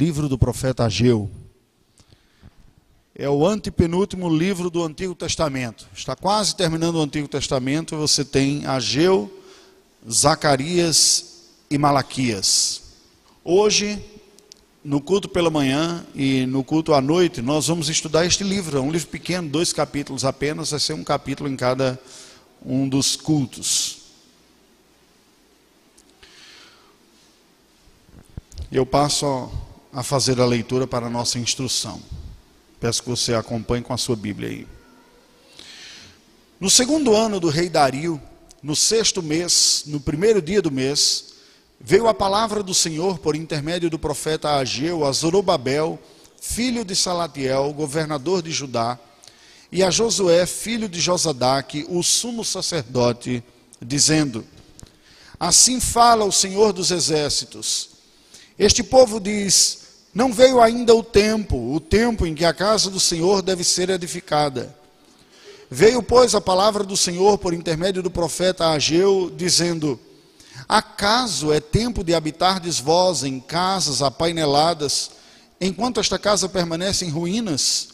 livro do profeta Ageu. É o antepenúltimo livro do Antigo Testamento. Está quase terminando o Antigo Testamento. Você tem Ageu, Zacarias e Malaquias. Hoje, no culto pela manhã e no culto à noite, nós vamos estudar este livro. É um livro pequeno, dois capítulos apenas, vai ser um capítulo em cada um dos cultos. Eu passo a fazer a leitura para a nossa instrução. Peço que você acompanhe com a sua Bíblia aí. No segundo ano do rei Dario, no sexto mês, no primeiro dia do mês, veio a palavra do Senhor por intermédio do profeta Ageu a Zorobabel, filho de Salatiel, governador de Judá, e a Josué, filho de Josadaque, o sumo sacerdote, dizendo: Assim fala o Senhor dos exércitos: este povo diz: Não veio ainda o tempo, o tempo em que a casa do Senhor deve ser edificada. Veio, pois, a palavra do Senhor por intermédio do profeta Ageu, dizendo: Acaso é tempo de habitardes vós em casas apaineladas, enquanto esta casa permanece em ruínas?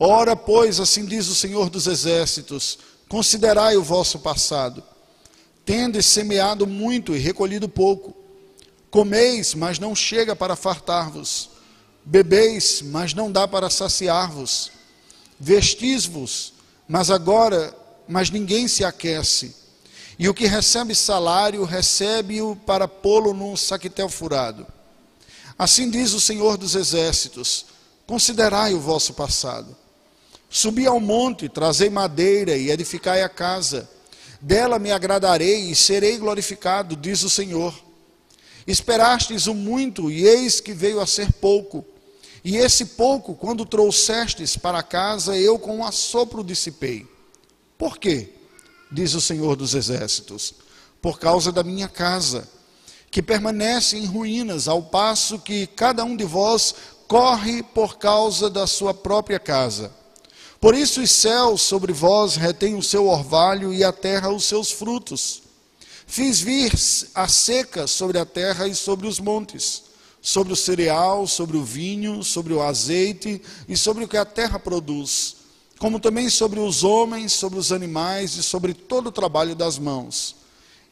Ora, pois, assim diz o Senhor dos Exércitos: considerai o vosso passado. Tendes semeado muito e recolhido pouco Comeis, mas não chega para fartar-vos. Bebeis, mas não dá para saciar-vos. Vestis-vos, mas agora, mas ninguém se aquece. E o que recebe salário, recebe-o para pô-lo num saquetel furado. Assim diz o Senhor dos Exércitos: Considerai o vosso passado. Subi ao monte, trazei madeira e edificai a casa. Dela me agradarei e serei glorificado, diz o Senhor. Esperastes o muito, e eis que veio a ser pouco. E esse pouco, quando trouxestes para casa, eu com um assopro dissipei. Por quê? Diz o Senhor dos Exércitos. Por causa da minha casa, que permanece em ruínas, ao passo que cada um de vós corre por causa da sua própria casa. Por isso os céus sobre vós retêm o seu orvalho e a terra os seus frutos. Fiz vir a seca sobre a terra e sobre os montes, sobre o cereal, sobre o vinho, sobre o azeite e sobre o que a terra produz, como também sobre os homens, sobre os animais e sobre todo o trabalho das mãos.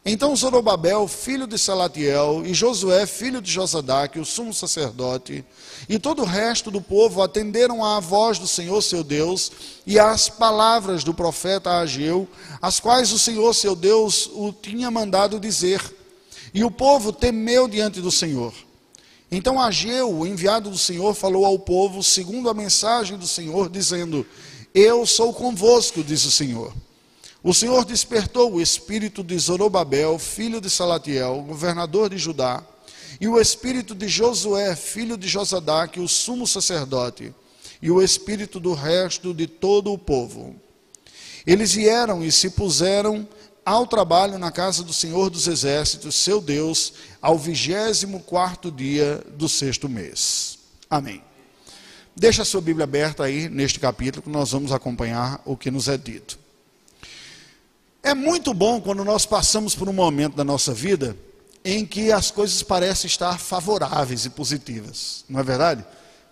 Então Zorobabel, filho de Salatiel, e Josué, filho de Josadaque, o sumo sacerdote, e todo o resto do povo atenderam à voz do Senhor seu Deus e às palavras do profeta Ageu, as quais o Senhor seu Deus o tinha mandado dizer. E o povo temeu diante do Senhor. Então Ageu, o enviado do Senhor, falou ao povo, segundo a mensagem do Senhor, dizendo: Eu sou convosco, diz o Senhor. O Senhor despertou o espírito de Zorobabel, filho de Salatiel, governador de Judá, e o espírito de Josué, filho de Josadaque, o sumo sacerdote, e o espírito do resto de todo o povo. Eles vieram e se puseram ao trabalho na casa do Senhor dos Exércitos, seu Deus, ao vigésimo quarto dia do sexto mês. Amém. Deixa a sua Bíblia aberta aí neste capítulo que nós vamos acompanhar o que nos é dito. É muito bom quando nós passamos por um momento da nossa vida em que as coisas parecem estar favoráveis e positivas, não é verdade?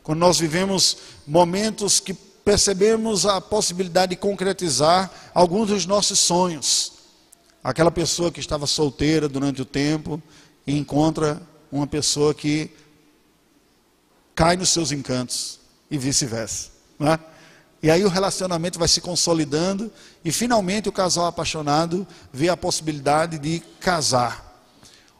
Quando nós vivemos momentos que percebemos a possibilidade de concretizar alguns dos nossos sonhos. Aquela pessoa que estava solteira durante o tempo e encontra uma pessoa que cai nos seus encantos e vice-versa, não é? E aí o relacionamento vai se consolidando e finalmente o casal apaixonado vê a possibilidade de casar.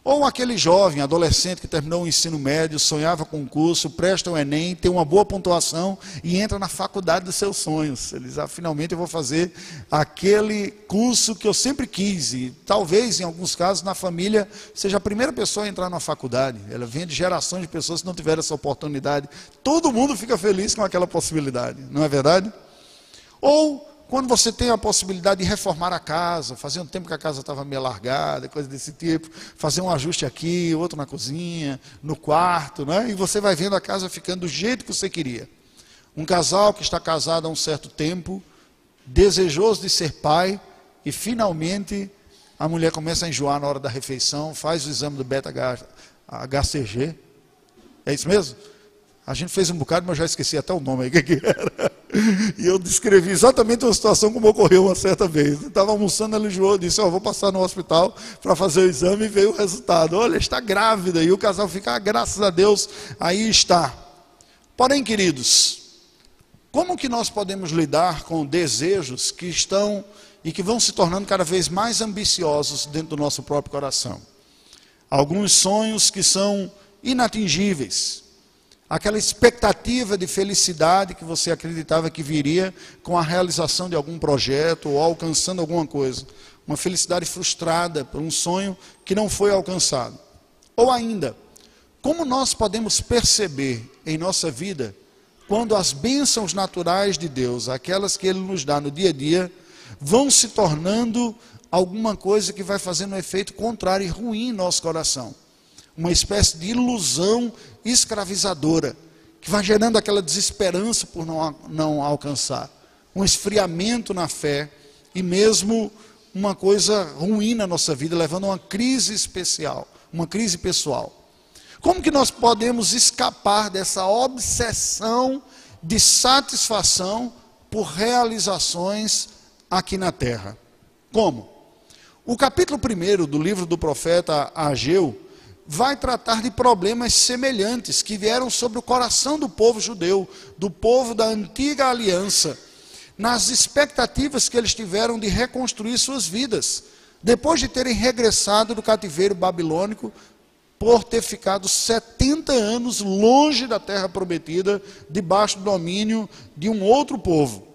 Ou aquele jovem, adolescente que terminou o ensino médio, sonhava com um curso, presta o Enem, tem uma boa pontuação e entra na faculdade dos seus sonhos. Ele diz, ah, finalmente eu vou fazer aquele curso que eu sempre quis. E talvez, em alguns casos, na família, seja a primeira pessoa a entrar na faculdade. Ela vem de gerações de pessoas que não tiveram essa oportunidade. Todo mundo fica feliz com aquela possibilidade, não é verdade? Ou quando você tem a possibilidade de reformar a casa, fazia um tempo que a casa estava meio largada, coisa desse tipo, fazer um ajuste aqui, outro na cozinha, no quarto, né? e você vai vendo a casa ficando do jeito que você queria. Um casal que está casado há um certo tempo, desejoso de ser pai, e finalmente a mulher começa a enjoar na hora da refeição, faz o exame do beta-HCG, é isso mesmo? A gente fez um bocado, mas eu já esqueci até o nome aí, que, era. E eu descrevi exatamente uma situação como ocorreu uma certa vez. Estava almoçando, ela enjoou, disse, oh, vou passar no hospital para fazer o exame e veio o resultado. Olha, está grávida. E o casal fica, ah, graças a Deus, aí está. Porém, queridos, como que nós podemos lidar com desejos que estão e que vão se tornando cada vez mais ambiciosos dentro do nosso próprio coração? Alguns sonhos que são inatingíveis, aquela expectativa de felicidade que você acreditava que viria com a realização de algum projeto ou alcançando alguma coisa. Uma felicidade frustrada por um sonho que não foi alcançado. Ou ainda, como nós podemos perceber em nossa vida quando as bênçãos naturais de Deus, aquelas que Ele nos dá no dia a dia, vão se tornando alguma coisa que vai fazendo um efeito contrário e ruim em nosso coração uma espécie de ilusão escravizadora, que vai gerando aquela desesperança por não, não alcançar, um esfriamento na fé e mesmo uma coisa ruim na nossa vida, levando a uma crise especial, uma crise pessoal. Como que nós podemos escapar dessa obsessão de satisfação por realizações aqui na terra? Como? O capítulo 1 do livro do profeta Ageu vai tratar de problemas semelhantes que vieram sobre o coração do povo judeu, do povo da antiga aliança, nas expectativas que eles tiveram de reconstruir suas vidas, depois de terem regressado do cativeiro babilônico, por ter ficado 70 anos longe da terra prometida, debaixo do domínio de um outro povo.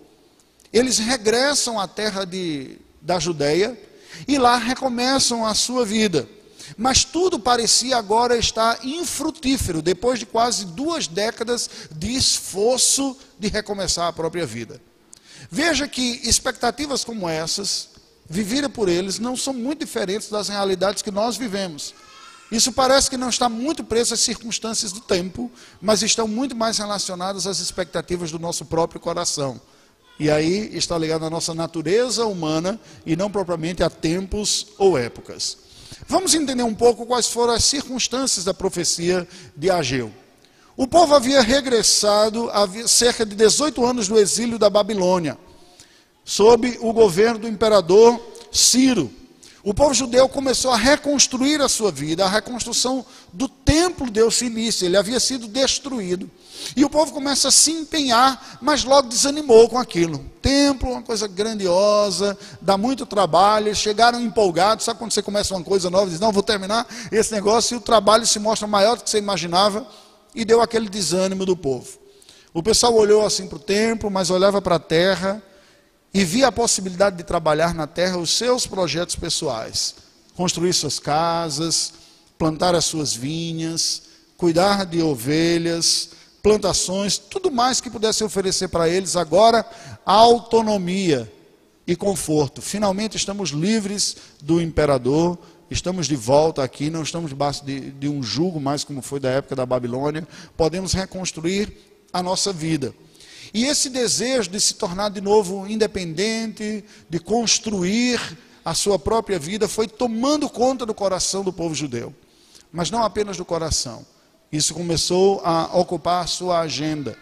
Eles regressam à terra de, da Judéia e lá recomeçam a sua vida. Mas tudo parecia agora estar infrutífero, depois de quase duas décadas de esforço de recomeçar a própria vida. Veja que expectativas como essas, vividas por eles, não são muito diferentes das realidades que nós vivemos. Isso parece que não está muito preso às circunstâncias do tempo, mas estão muito mais relacionadas às expectativas do nosso próprio coração. E aí está ligado à nossa natureza humana e não propriamente a tempos ou épocas. Vamos entender um pouco quais foram as circunstâncias da profecia de Ageu. O povo havia regressado há cerca de 18 anos do exílio da Babilônia, sob o governo do imperador Ciro. O povo judeu começou a reconstruir a sua vida, a reconstrução do templo se início, ele havia sido destruído. E o povo começa a se empenhar, mas logo desanimou com aquilo. Templo, uma coisa grandiosa, dá muito trabalho. Eles chegaram empolgados. Sabe quando você começa uma coisa nova diz: Não, vou terminar esse negócio, e o trabalho se mostra maior do que você imaginava, e deu aquele desânimo do povo. O pessoal olhou assim para o templo, mas olhava para a terra e via a possibilidade de trabalhar na terra os seus projetos pessoais, construir suas casas, plantar as suas vinhas, cuidar de ovelhas, plantações, tudo mais que pudesse oferecer para eles agora autonomia e conforto. Finalmente estamos livres do imperador, estamos de volta aqui, não estamos debaixo de, de um jugo mais como foi da época da Babilônia, podemos reconstruir a nossa vida. E esse desejo de se tornar de novo independente, de construir a sua própria vida, foi tomando conta do coração do povo judeu. Mas não apenas do coração isso começou a ocupar sua agenda,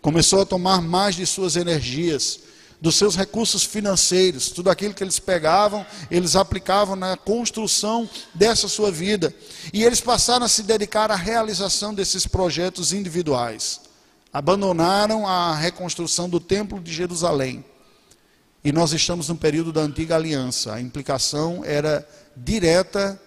começou a tomar mais de suas energias, dos seus recursos financeiros, tudo aquilo que eles pegavam, eles aplicavam na construção dessa sua vida. E eles passaram a se dedicar à realização desses projetos individuais. Abandonaram a reconstrução do Templo de Jerusalém. E nós estamos no período da antiga aliança. A implicação era direta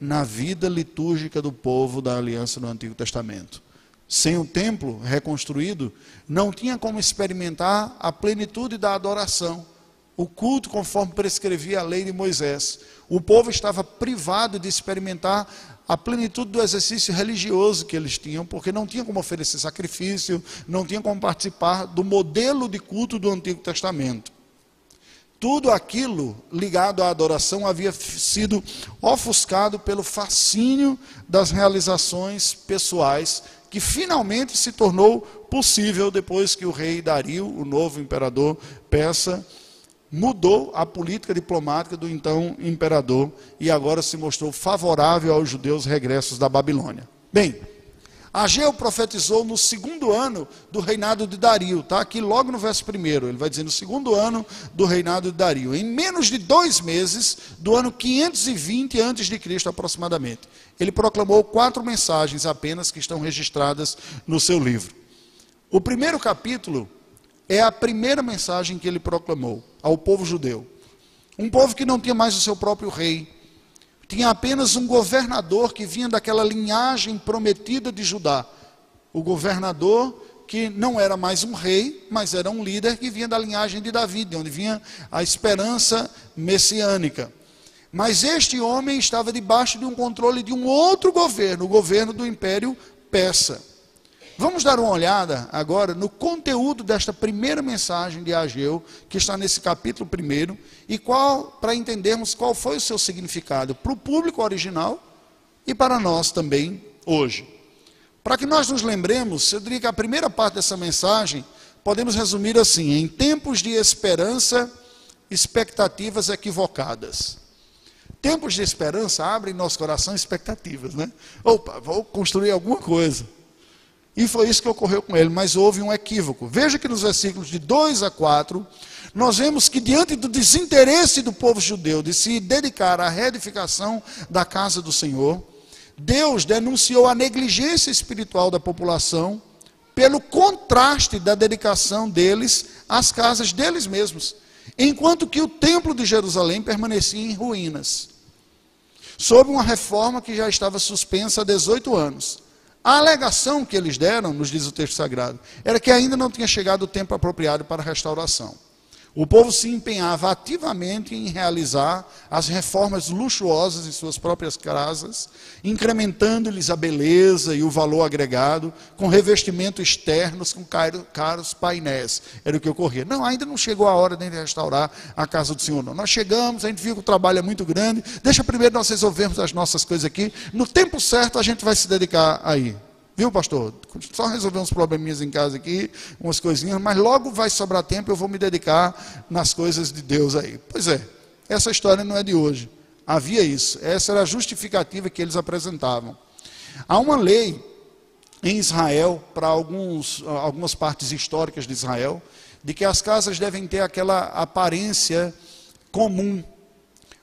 na vida litúrgica do povo da aliança no Antigo Testamento. Sem o templo reconstruído, não tinha como experimentar a plenitude da adoração, o culto conforme prescrevia a lei de Moisés. O povo estava privado de experimentar a plenitude do exercício religioso que eles tinham, porque não tinha como oferecer sacrifício, não tinha como participar do modelo de culto do Antigo Testamento. Tudo aquilo ligado à adoração havia sido ofuscado pelo fascínio das realizações pessoais, que finalmente se tornou possível depois que o rei Dario, o novo imperador persa, mudou a política diplomática do então imperador e agora se mostrou favorável aos judeus regressos da Babilônia. Bem, Ageu profetizou no segundo ano do reinado de Dario, tá? Aqui logo no verso primeiro, ele vai dizer no segundo ano do reinado de Dario, em menos de dois meses do ano 520 antes de Cristo aproximadamente. Ele proclamou quatro mensagens apenas que estão registradas no seu livro. O primeiro capítulo é a primeira mensagem que ele proclamou ao povo judeu. Um povo que não tinha mais o seu próprio rei, tinha apenas um governador que vinha daquela linhagem prometida de Judá. O governador que não era mais um rei, mas era um líder que vinha da linhagem de Davi, de onde vinha a esperança messiânica. Mas este homem estava debaixo de um controle de um outro governo, o governo do Império Persa. Vamos dar uma olhada agora no conteúdo desta primeira mensagem de Ageu, que está nesse capítulo primeiro, e qual, para entendermos qual foi o seu significado para o público original e para nós também hoje. Para que nós nos lembremos, eu diria que a primeira parte dessa mensagem podemos resumir assim: em tempos de esperança, expectativas equivocadas. Tempos de esperança abrem nosso coração expectativas, né? Opa, vou construir alguma coisa. E foi isso que ocorreu com ele, mas houve um equívoco. Veja que nos versículos de 2 a 4, nós vemos que diante do desinteresse do povo judeu de se dedicar à reedificação da casa do Senhor, Deus denunciou a negligência espiritual da população pelo contraste da dedicação deles às casas deles mesmos, enquanto que o templo de Jerusalém permanecia em ruínas, sob uma reforma que já estava suspensa há 18 anos. A alegação que eles deram, nos diz o texto sagrado, era que ainda não tinha chegado o tempo apropriado para a restauração. O povo se empenhava ativamente em realizar as reformas luxuosas em suas próprias casas, incrementando-lhes a beleza e o valor agregado, com revestimento externos, com caros painéis. Era o que ocorria. Não, ainda não chegou a hora de restaurar a casa do Senhor. Não. Nós chegamos, a gente viu que o trabalho é muito grande, deixa primeiro nós resolvermos as nossas coisas aqui. No tempo certo a gente vai se dedicar aí. Viu, pastor? Só resolver uns probleminhas em casa aqui, umas coisinhas, mas logo vai sobrar tempo, eu vou me dedicar nas coisas de Deus aí. Pois é, essa história não é de hoje. Havia isso. Essa era a justificativa que eles apresentavam. Há uma lei em Israel, para alguns, algumas partes históricas de Israel, de que as casas devem ter aquela aparência comum,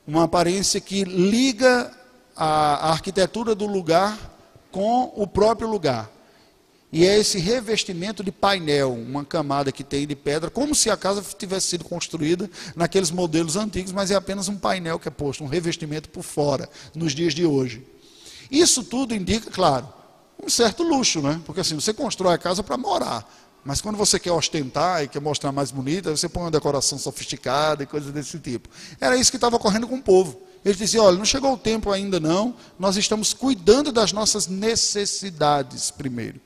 uma aparência que liga a, a arquitetura do lugar com o próprio lugar. E é esse revestimento de painel, uma camada que tem de pedra, como se a casa tivesse sido construída naqueles modelos antigos, mas é apenas um painel que é posto, um revestimento por fora, nos dias de hoje. Isso tudo indica, claro, um certo luxo, né? Porque assim, você constrói a casa para morar, mas quando você quer ostentar e quer mostrar mais bonita, você põe uma decoração sofisticada e coisas desse tipo. Era isso que estava ocorrendo com o povo. Ele dizia: olha, não chegou o tempo ainda não, nós estamos cuidando das nossas necessidades primeiro.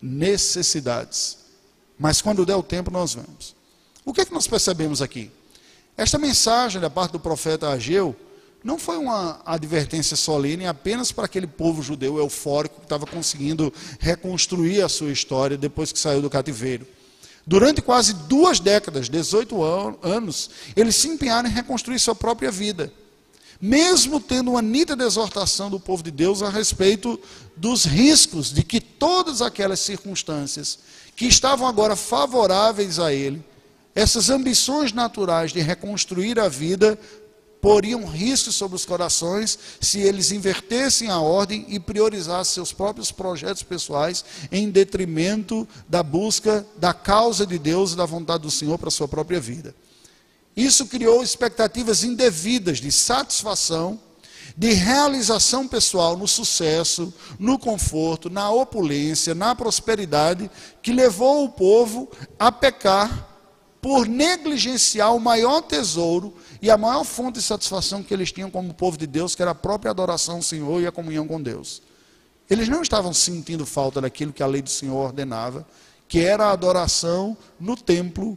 Necessidades. Mas quando der o tempo, nós vamos. O que é que nós percebemos aqui? Esta mensagem da parte do profeta Ageu não foi uma advertência solene apenas para aquele povo judeu eufórico que estava conseguindo reconstruir a sua história depois que saiu do cativeiro. Durante quase duas décadas, 18 anos, eles se empenharam em reconstruir sua própria vida mesmo tendo uma nítida exortação do povo de Deus a respeito dos riscos de que todas aquelas circunstâncias que estavam agora favoráveis a ele, essas ambições naturais de reconstruir a vida, poriam riscos sobre os corações se eles invertessem a ordem e priorizassem seus próprios projetos pessoais em detrimento da busca da causa de Deus e da vontade do Senhor para a sua própria vida. Isso criou expectativas indevidas de satisfação, de realização pessoal no sucesso, no conforto, na opulência, na prosperidade, que levou o povo a pecar por negligenciar o maior tesouro e a maior fonte de satisfação que eles tinham como povo de Deus, que era a própria adoração ao Senhor e a comunhão com Deus. Eles não estavam sentindo falta daquilo que a lei do Senhor ordenava, que era a adoração no templo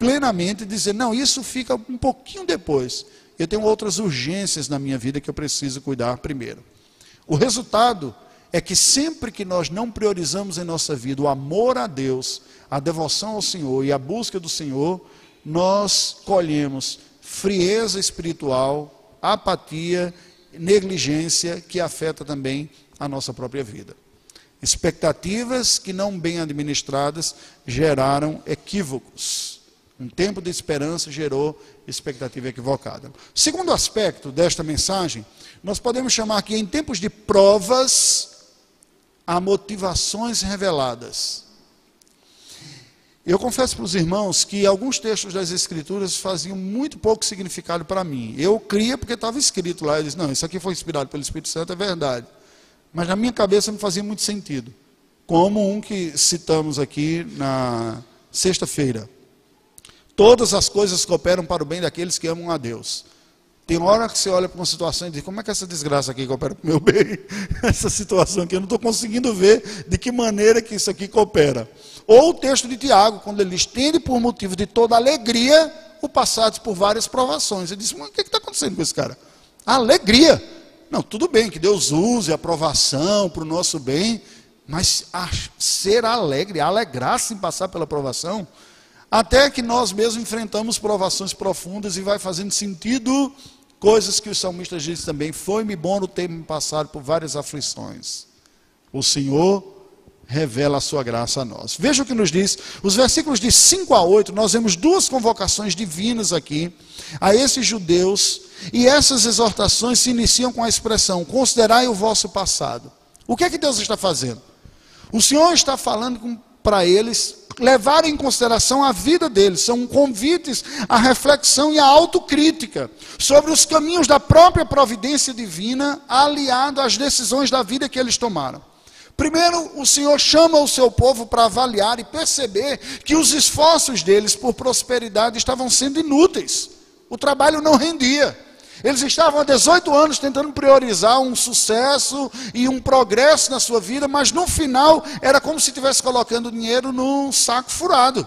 plenamente dizer: não, isso fica um pouquinho depois. Eu tenho outras urgências na minha vida que eu preciso cuidar primeiro. O resultado é que sempre que nós não priorizamos em nossa vida o amor a Deus, a devoção ao Senhor e a busca do Senhor, nós colhemos frieza espiritual, apatia, negligência que afeta também a nossa própria vida. Expectativas que não bem administradas geraram equívocos. Um tempo de esperança gerou expectativa equivocada. Segundo aspecto desta mensagem, nós podemos chamar que em tempos de provas há motivações reveladas. Eu confesso para os irmãos que alguns textos das Escrituras faziam muito pouco significado para mim. Eu cria porque estava escrito lá. Eu disse, não, isso aqui foi inspirado pelo Espírito Santo, é verdade. Mas na minha cabeça não fazia muito sentido. Como um que citamos aqui na sexta-feira. Todas as coisas cooperam para o bem daqueles que amam a Deus. Tem hora que você olha para uma situação e diz: como é que essa desgraça aqui coopera para o meu bem? essa situação aqui, eu não estou conseguindo ver de que maneira que isso aqui coopera. Ou o texto de Tiago, quando ele estende por motivo de toda alegria o passados por várias provações. Ele diz: mas o que está acontecendo com esse cara? Alegria. Não, tudo bem que Deus use a provação para o nosso bem, mas ser alegre, alegrar-se em passar pela provação, até que nós mesmos enfrentamos provações profundas e vai fazendo sentido Coisas que os salmistas dizem também, foi-me bom no tempo passado por várias aflições. O Senhor revela a sua graça a nós. Veja o que nos diz, os versículos de 5 a 8, nós vemos duas convocações divinas aqui a esses judeus, e essas exortações se iniciam com a expressão: considerai o vosso passado. O que é que Deus está fazendo? O Senhor está falando para eles levar em consideração a vida deles. São convites à reflexão e à autocrítica sobre os caminhos da própria providência divina, aliado às decisões da vida que eles tomaram. Primeiro, o Senhor chama o seu povo para avaliar e perceber que os esforços deles por prosperidade estavam sendo inúteis. O trabalho não rendia. Eles estavam há 18 anos tentando priorizar um sucesso e um progresso na sua vida, mas no final era como se estivesse colocando dinheiro num saco furado.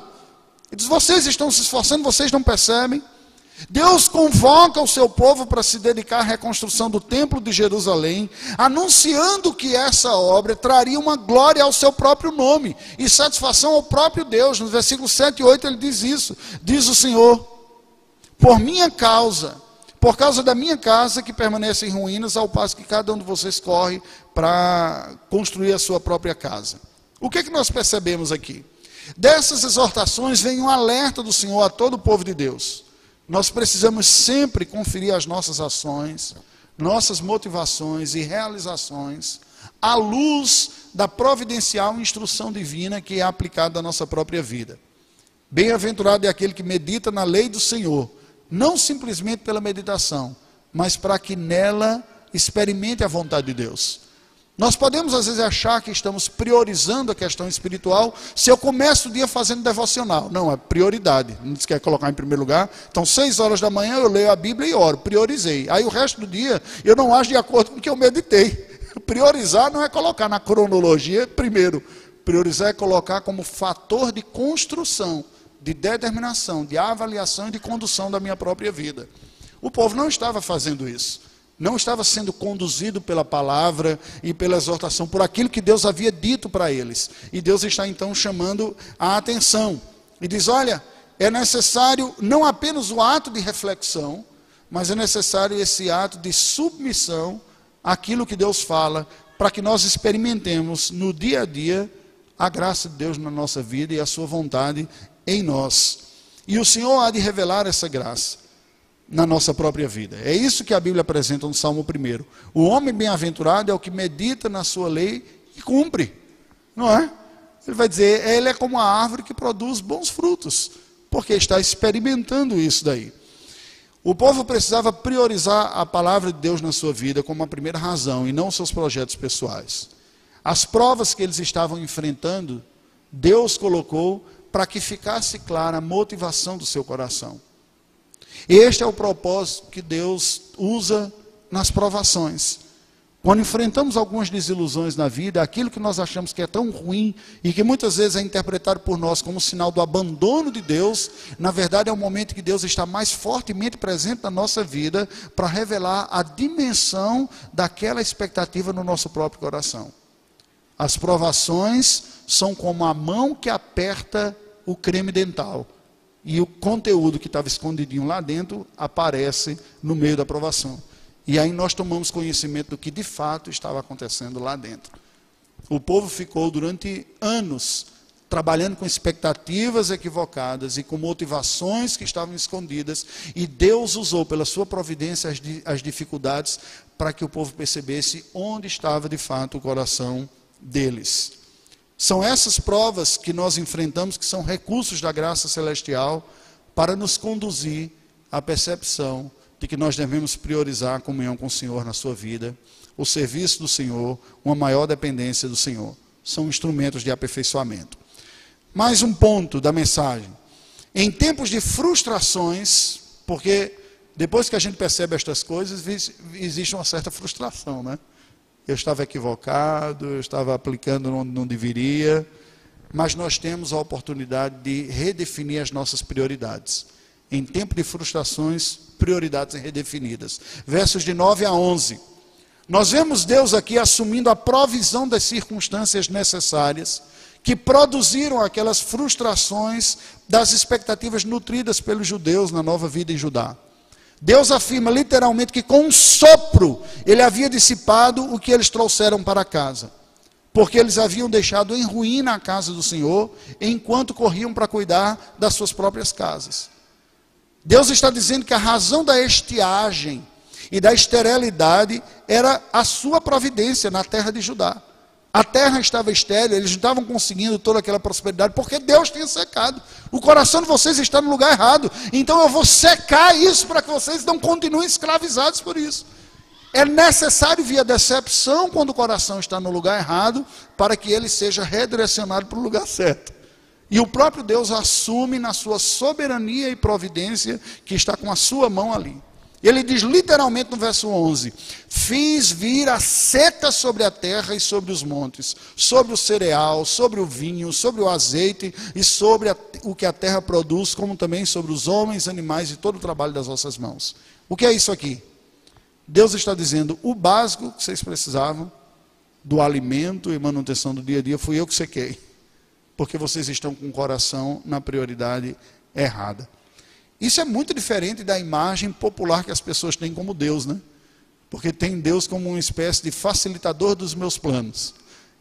Ele diz: Vocês estão se esforçando, vocês não percebem. Deus convoca o seu povo para se dedicar à reconstrução do templo de Jerusalém, anunciando que essa obra traria uma glória ao seu próprio nome e satisfação ao próprio Deus. No versículo 7 e 8 ele diz isso: Diz o Senhor, por minha causa por causa da minha casa que permanece em ruínas, ao passo que cada um de vocês corre para construir a sua própria casa. O que é que nós percebemos aqui? Dessas exortações vem um alerta do Senhor a todo o povo de Deus. Nós precisamos sempre conferir as nossas ações, nossas motivações e realizações à luz da providencial instrução divina que é aplicada à nossa própria vida. Bem-aventurado é aquele que medita na lei do Senhor não simplesmente pela meditação, mas para que nela experimente a vontade de Deus. Nós podemos às vezes achar que estamos priorizando a questão espiritual se eu começo o dia fazendo devocional. Não, é prioridade. Não se quer colocar em primeiro lugar. Então, seis horas da manhã eu leio a Bíblia e oro. Priorizei. Aí o resto do dia eu não acho de acordo com o que eu meditei. Priorizar não é colocar na cronologia primeiro. Priorizar é colocar como fator de construção de determinação, de avaliação e de condução da minha própria vida. O povo não estava fazendo isso. Não estava sendo conduzido pela palavra e pela exortação, por aquilo que Deus havia dito para eles. E Deus está então chamando a atenção. E diz: olha, é necessário não apenas o ato de reflexão, mas é necessário esse ato de submissão àquilo que Deus fala, para que nós experimentemos no dia a dia a graça de Deus na nossa vida e a sua vontade em nós. E o Senhor há de revelar essa graça na nossa própria vida. É isso que a Bíblia apresenta no Salmo 1. O homem bem-aventurado é o que medita na sua lei e cumpre. Não é? Ele vai dizer, ele é como a árvore que produz bons frutos, porque está experimentando isso daí. O povo precisava priorizar a palavra de Deus na sua vida como a primeira razão e não seus projetos pessoais. As provas que eles estavam enfrentando, Deus colocou para que ficasse clara a motivação do seu coração. Este é o propósito que Deus usa nas provações. Quando enfrentamos algumas desilusões na vida, aquilo que nós achamos que é tão ruim e que muitas vezes é interpretado por nós como sinal do abandono de Deus, na verdade é o momento que Deus está mais fortemente presente na nossa vida para revelar a dimensão daquela expectativa no nosso próprio coração. As provações são como a mão que aperta o creme dental. E o conteúdo que estava escondidinho lá dentro aparece no meio da aprovação. E aí nós tomamos conhecimento do que de fato estava acontecendo lá dentro. O povo ficou durante anos trabalhando com expectativas equivocadas e com motivações que estavam escondidas, e Deus usou pela sua providência as, as dificuldades para que o povo percebesse onde estava de fato o coração deles. São essas provas que nós enfrentamos, que são recursos da graça celestial, para nos conduzir à percepção de que nós devemos priorizar a comunhão com o Senhor na sua vida, o serviço do Senhor, uma maior dependência do Senhor. São instrumentos de aperfeiçoamento. Mais um ponto da mensagem. Em tempos de frustrações, porque depois que a gente percebe estas coisas, existe uma certa frustração, né? Eu estava equivocado, eu estava aplicando onde não deveria, mas nós temos a oportunidade de redefinir as nossas prioridades. Em tempo de frustrações, prioridades redefinidas. Versos de 9 a 11. Nós vemos Deus aqui assumindo a provisão das circunstâncias necessárias que produziram aquelas frustrações das expectativas nutridas pelos judeus na nova vida em Judá. Deus afirma literalmente que com um sopro ele havia dissipado o que eles trouxeram para casa. Porque eles haviam deixado em ruína a casa do Senhor, enquanto corriam para cuidar das suas próprias casas. Deus está dizendo que a razão da estiagem e da esterilidade era a sua providência na terra de Judá. A terra estava estéril, eles não estavam conseguindo toda aquela prosperidade, porque Deus tinha secado. O coração de vocês está no lugar errado. Então eu vou secar isso para que vocês não continuem escravizados por isso. É necessário via decepção quando o coração está no lugar errado, para que ele seja redirecionado para o lugar certo. E o próprio Deus assume na sua soberania e providência que está com a sua mão ali. Ele diz literalmente no verso 11: Fiz vir a seca sobre a terra e sobre os montes, sobre o cereal, sobre o vinho, sobre o azeite e sobre a, o que a terra produz, como também sobre os homens, animais e todo o trabalho das vossas mãos. O que é isso aqui? Deus está dizendo: o básico que vocês precisavam, do alimento e manutenção do dia a dia, fui eu que sequei, porque vocês estão com o coração na prioridade errada. Isso é muito diferente da imagem popular que as pessoas têm como Deus, né? Porque tem Deus como uma espécie de facilitador dos meus planos.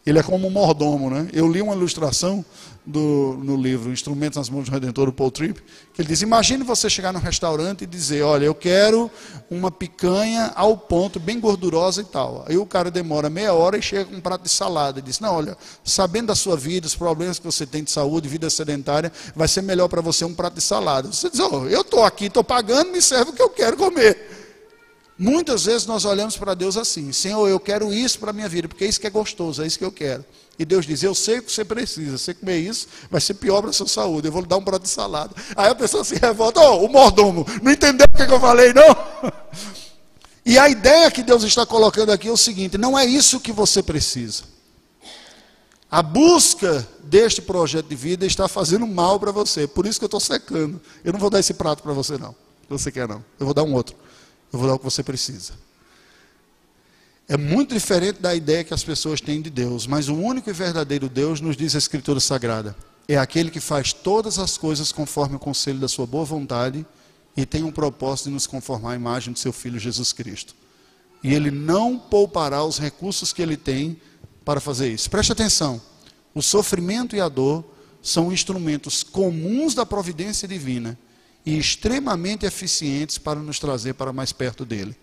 Ele é como um mordomo, né? Eu li uma ilustração do, no livro Instrumentos nas Mãos do Redentor, do Paul Tripp, que ele diz: Imagine você chegar num restaurante e dizer: Olha, eu quero uma picanha ao ponto, bem gordurosa e tal. Aí o cara demora meia hora e chega com um prato de salada. E diz: Não, olha, sabendo da sua vida, os problemas que você tem de saúde, vida sedentária, vai ser melhor para você um prato de salada. Você diz: oh, Eu estou aqui, estou pagando, me serve o que eu quero comer. Muitas vezes nós olhamos para Deus assim: Senhor, eu quero isso para a minha vida, porque é isso que é gostoso, é isso que eu quero. E Deus diz: Eu sei o que você precisa, você comer isso vai ser pior para a sua saúde, eu vou lhe dar um prato de salada. Aí a pessoa se revolta: Oh, o mordomo, não entendeu o que, eu falei, não? E a ideia que Deus está colocando aqui é o seguinte: não é isso que você precisa. A busca deste projeto de vida está fazendo mal para você, por isso que eu estou secando. Eu não vou dar esse prato para você, não. Você quer, não. Eu vou dar um outro. Eu vou dar o que você precisa. É muito diferente da ideia que as pessoas têm de Deus, mas o único e verdadeiro Deus, nos diz a Escritura Sagrada, é aquele que faz todas as coisas conforme o conselho da sua boa vontade e tem um propósito de nos conformar à imagem do seu Filho Jesus Cristo. E ele não poupará os recursos que ele tem para fazer isso. Preste atenção: o sofrimento e a dor são instrumentos comuns da providência divina e extremamente eficientes para nos trazer para mais perto dele.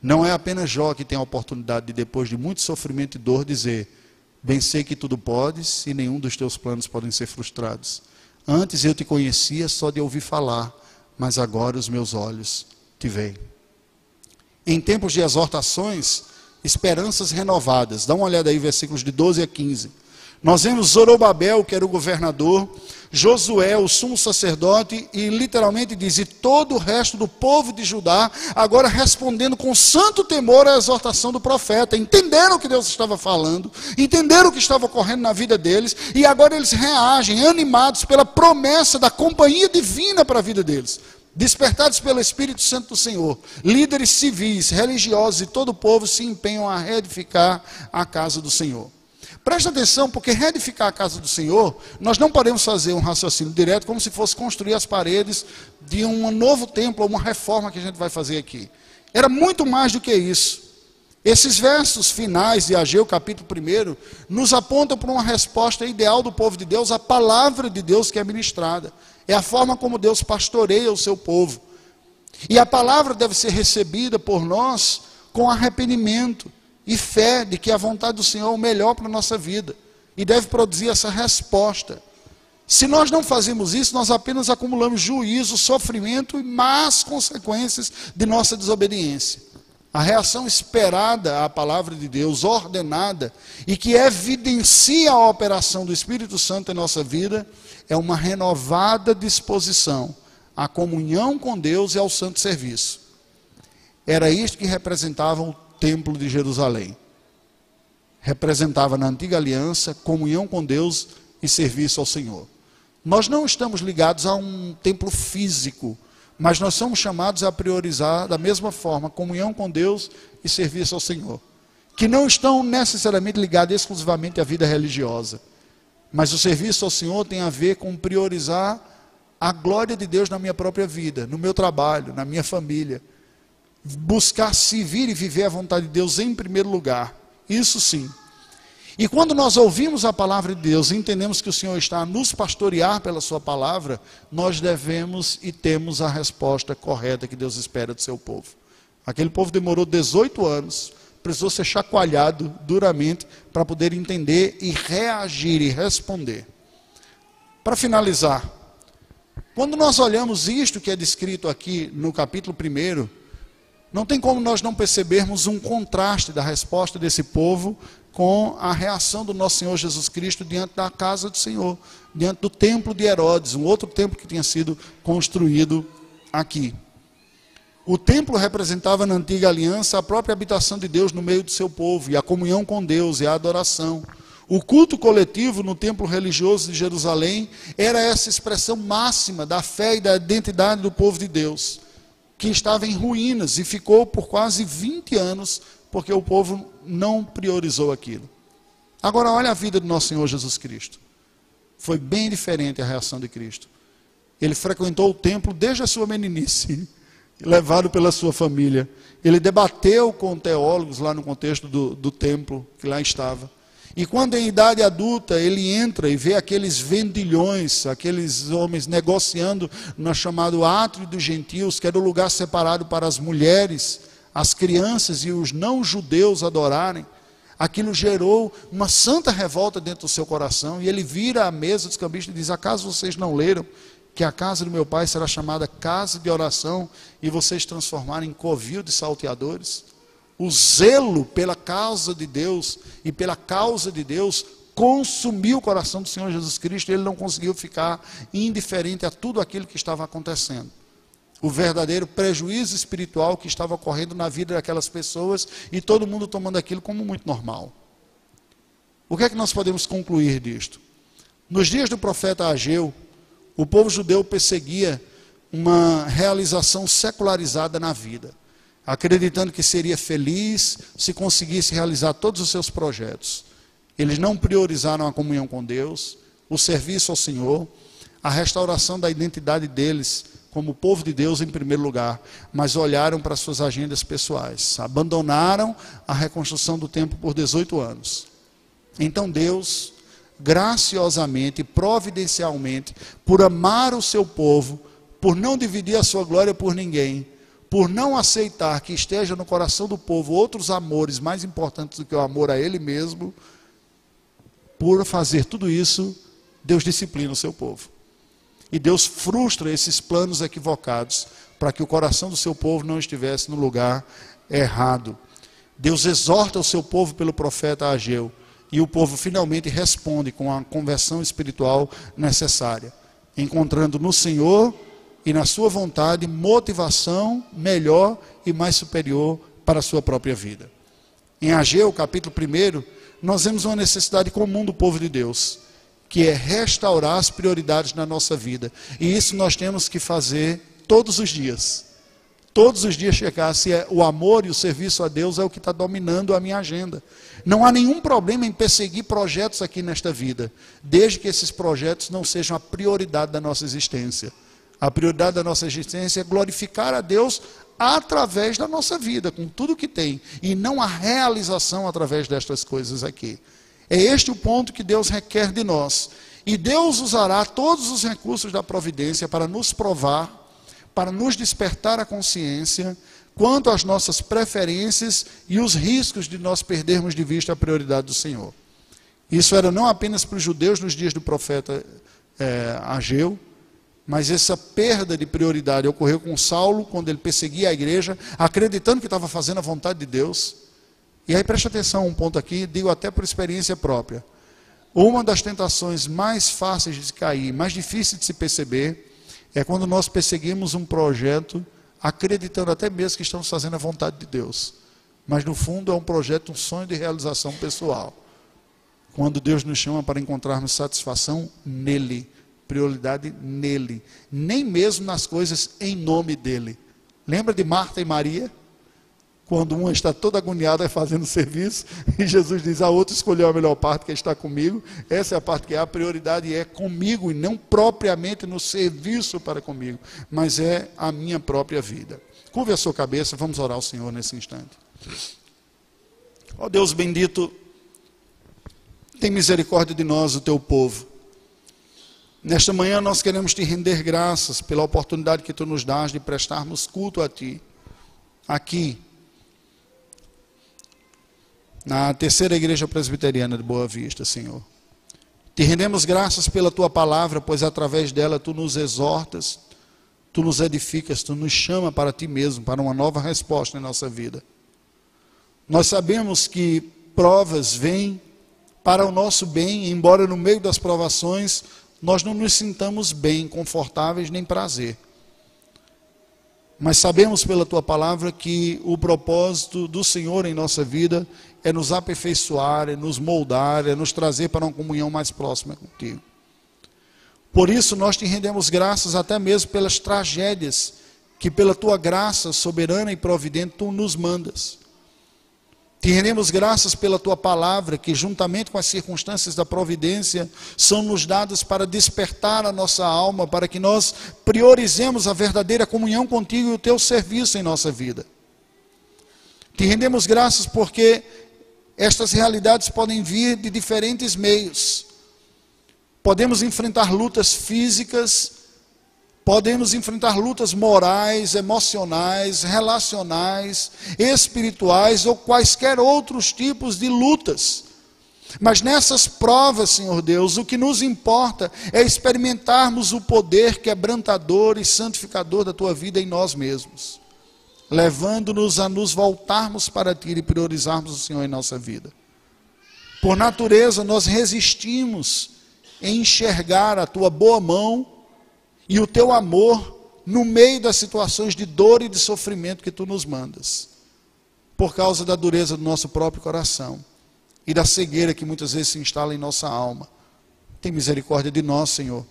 Não é apenas Jó que tem a oportunidade de, depois de muito sofrimento e dor, dizer: Bem sei que tudo podes e nenhum dos teus planos podem ser frustrados. Antes eu te conhecia só de ouvir falar, mas agora os meus olhos te veem. Em tempos de exortações, esperanças renovadas. Dá uma olhada aí, versículos de 12 a 15. Nós vemos Zorobabel, que era o governador, Josué, o sumo sacerdote, e literalmente diz: e todo o resto do povo de Judá, agora respondendo com santo temor à exortação do profeta. Entenderam o que Deus estava falando, entenderam o que estava ocorrendo na vida deles, e agora eles reagem, animados pela promessa da companhia divina para a vida deles. Despertados pelo Espírito Santo do Senhor, líderes civis, religiosos e todo o povo se empenham a reedificar a casa do Senhor. Preste atenção, porque reedificar a casa do Senhor, nós não podemos fazer um raciocínio direto como se fosse construir as paredes de um novo templo, uma reforma que a gente vai fazer aqui. Era muito mais do que isso. Esses versos finais de Ageu, capítulo 1, nos apontam para uma resposta ideal do povo de Deus à palavra de Deus que é ministrada. É a forma como Deus pastoreia o seu povo. E a palavra deve ser recebida por nós com arrependimento e fé de que a vontade do Senhor é o melhor para a nossa vida. E deve produzir essa resposta. Se nós não fazemos isso, nós apenas acumulamos juízo, sofrimento e más consequências de nossa desobediência. A reação esperada à palavra de Deus, ordenada, e que evidencia a operação do Espírito Santo em nossa vida, é uma renovada disposição à comunhão com Deus e ao santo serviço. Era isto que representava o templo de Jerusalém. Representava na antiga aliança comunhão com Deus e serviço ao Senhor. Nós não estamos ligados a um templo físico, mas nós somos chamados a priorizar da mesma forma comunhão com Deus e serviço ao Senhor, que não estão necessariamente ligados exclusivamente à vida religiosa, mas o serviço ao Senhor tem a ver com priorizar a glória de Deus na minha própria vida, no meu trabalho, na minha família, buscar servir e viver a vontade de Deus em primeiro lugar. Isso sim. E quando nós ouvimos a palavra de Deus e entendemos que o Senhor está a nos pastorear pela Sua palavra, nós devemos e temos a resposta correta que Deus espera do seu povo. Aquele povo demorou 18 anos, precisou ser chacoalhado duramente para poder entender e reagir e responder. Para finalizar, quando nós olhamos isto que é descrito aqui no capítulo 1, não tem como nós não percebermos um contraste da resposta desse povo com a reação do nosso Senhor Jesus Cristo diante da casa do Senhor, diante do templo de Herodes, um outro templo que tinha sido construído aqui. O templo representava na antiga aliança a própria habitação de Deus no meio do seu povo, e a comunhão com Deus e a adoração. O culto coletivo no templo religioso de Jerusalém era essa expressão máxima da fé e da identidade do povo de Deus, que estava em ruínas e ficou por quase 20 anos porque o povo não priorizou aquilo. Agora, olha a vida do nosso Senhor Jesus Cristo. Foi bem diferente a reação de Cristo. Ele frequentou o templo desde a sua meninice, levado pela sua família. Ele debateu com teólogos lá no contexto do, do templo que lá estava. E quando em idade adulta ele entra e vê aqueles vendilhões, aqueles homens negociando no chamado átrio dos gentios, que era o lugar separado para as mulheres, as crianças e os não-judeus adorarem, aquilo gerou uma santa revolta dentro do seu coração, e ele vira à mesa dos cambistas e diz: Acaso vocês não leram que a casa do meu pai será chamada casa de oração e vocês transformarem em covil de salteadores? O zelo pela causa de Deus e pela causa de Deus consumiu o coração do Senhor Jesus Cristo, ele não conseguiu ficar indiferente a tudo aquilo que estava acontecendo o verdadeiro prejuízo espiritual que estava ocorrendo na vida daquelas pessoas e todo mundo tomando aquilo como muito normal. O que é que nós podemos concluir disto? Nos dias do profeta Ageu, o povo judeu perseguia uma realização secularizada na vida, acreditando que seria feliz se conseguisse realizar todos os seus projetos. Eles não priorizaram a comunhão com Deus, o serviço ao Senhor, a restauração da identidade deles como povo de Deus em primeiro lugar, mas olharam para suas agendas pessoais, abandonaram a reconstrução do templo por 18 anos. Então Deus, graciosamente, providencialmente, por amar o seu povo, por não dividir a sua glória por ninguém, por não aceitar que esteja no coração do povo outros amores mais importantes do que o amor a ele mesmo, por fazer tudo isso, Deus disciplina o seu povo. E Deus frustra esses planos equivocados para que o coração do seu povo não estivesse no lugar errado. Deus exorta o seu povo pelo profeta Ageu. E o povo finalmente responde com a conversão espiritual necessária, encontrando no Senhor e na sua vontade motivação melhor e mais superior para a sua própria vida. Em Ageu, capítulo 1, nós vemos uma necessidade comum do povo de Deus que é restaurar as prioridades na nossa vida. E isso nós temos que fazer todos os dias. Todos os dias chegar se é o amor e o serviço a Deus é o que está dominando a minha agenda. Não há nenhum problema em perseguir projetos aqui nesta vida, desde que esses projetos não sejam a prioridade da nossa existência. A prioridade da nossa existência é glorificar a Deus através da nossa vida, com tudo que tem, e não a realização através destas coisas aqui. É este o ponto que Deus requer de nós. E Deus usará todos os recursos da providência para nos provar, para nos despertar a consciência quanto às nossas preferências e os riscos de nós perdermos de vista a prioridade do Senhor. Isso era não apenas para os judeus nos dias do profeta é, Ageu, mas essa perda de prioridade ocorreu com Saulo quando ele perseguia a igreja, acreditando que estava fazendo a vontade de Deus. E aí preste atenção um ponto aqui, digo até por experiência própria. Uma das tentações mais fáceis de cair, mais difíceis de se perceber, é quando nós perseguimos um projeto acreditando até mesmo que estamos fazendo a vontade de Deus. Mas no fundo é um projeto, um sonho de realização pessoal. Quando Deus nos chama para encontrarmos satisfação nele prioridade nele, nem mesmo nas coisas em nome dele. Lembra de Marta e Maria? Quando uma está toda agoniada fazendo serviço, e Jesus diz: a outra escolheu a melhor parte, que está comigo. Essa é a parte que é a prioridade, é comigo, e não propriamente no serviço para comigo, mas é a minha própria vida. Curve a sua cabeça, vamos orar ao Senhor nesse instante. Ó oh Deus bendito, tem misericórdia de nós, o teu povo. Nesta manhã nós queremos te render graças pela oportunidade que tu nos dás de prestarmos culto a ti, aqui, na terceira igreja presbiteriana de Boa Vista, Senhor. Te rendemos graças pela tua palavra, pois através dela tu nos exortas, tu nos edificas, tu nos chama para ti mesmo, para uma nova resposta em nossa vida. Nós sabemos que provas vêm para o nosso bem, embora no meio das provações nós não nos sintamos bem, confortáveis, nem prazer. Mas sabemos pela tua palavra que o propósito do Senhor em nossa vida é nos aperfeiçoar, é nos moldar, é nos trazer para uma comunhão mais próxima contigo. Por isso nós te rendemos graças até mesmo pelas tragédias que pela tua graça soberana e providente tu nos mandas. Te rendemos graças pela tua palavra, que juntamente com as circunstâncias da providência são nos dadas para despertar a nossa alma, para que nós priorizemos a verdadeira comunhão contigo e o teu serviço em nossa vida. Te rendemos graças porque estas realidades podem vir de diferentes meios. Podemos enfrentar lutas físicas, Podemos enfrentar lutas morais, emocionais, relacionais, espirituais ou quaisquer outros tipos de lutas. Mas nessas provas, Senhor Deus, o que nos importa é experimentarmos o poder quebrantador e santificador da tua vida em nós mesmos, levando-nos a nos voltarmos para ti e priorizarmos o Senhor em nossa vida. Por natureza, nós resistimos em enxergar a tua boa mão e o teu amor no meio das situações de dor e de sofrimento que tu nos mandas, por causa da dureza do nosso próprio coração e da cegueira que muitas vezes se instala em nossa alma. Tem misericórdia de nós, Senhor.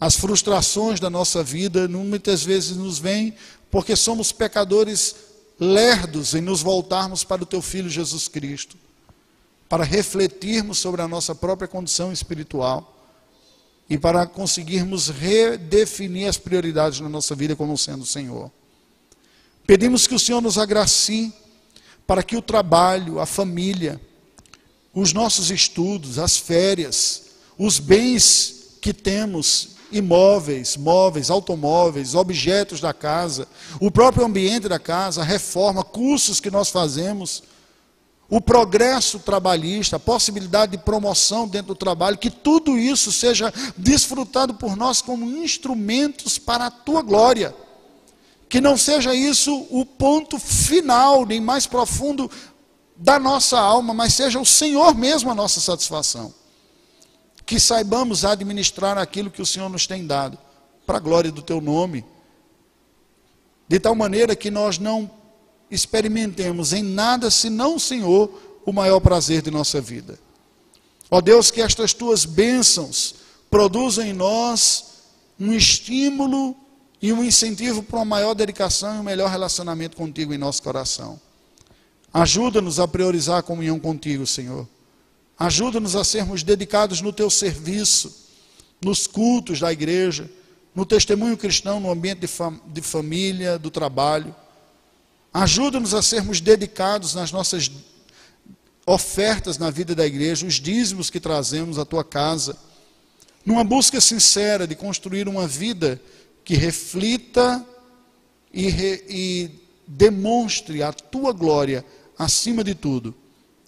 As frustrações da nossa vida muitas vezes nos vêm porque somos pecadores lerdos em nos voltarmos para o teu filho Jesus Cristo, para refletirmos sobre a nossa própria condição espiritual e para conseguirmos redefinir as prioridades na nossa vida como sendo o Senhor. Pedimos que o Senhor nos agracie para que o trabalho, a família, os nossos estudos, as férias, os bens que temos, imóveis, móveis, automóveis, objetos da casa, o próprio ambiente da casa, a reforma, cursos que nós fazemos, o progresso trabalhista, a possibilidade de promoção dentro do trabalho, que tudo isso seja desfrutado por nós como instrumentos para a tua glória. Que não seja isso o ponto final, nem mais profundo da nossa alma, mas seja o Senhor mesmo a nossa satisfação. Que saibamos administrar aquilo que o Senhor nos tem dado, para a glória do teu nome. De tal maneira que nós não experimentemos em nada senão o Senhor o maior prazer de nossa vida. Ó Deus, que estas tuas bênçãos produzam em nós um estímulo e um incentivo para uma maior dedicação e um melhor relacionamento contigo em nosso coração. Ajuda-nos a priorizar a comunhão contigo, Senhor. Ajuda-nos a sermos dedicados no teu serviço, nos cultos da igreja, no testemunho cristão, no ambiente de, fam de família, do trabalho. Ajuda-nos a sermos dedicados nas nossas ofertas na vida da igreja, os dízimos que trazemos à tua casa, numa busca sincera de construir uma vida que reflita e, re, e demonstre a tua glória acima de tudo,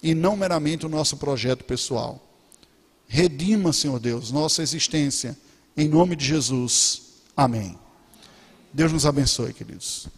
e não meramente o nosso projeto pessoal. Redima, Senhor Deus, nossa existência, em nome de Jesus. Amém. Deus nos abençoe, queridos.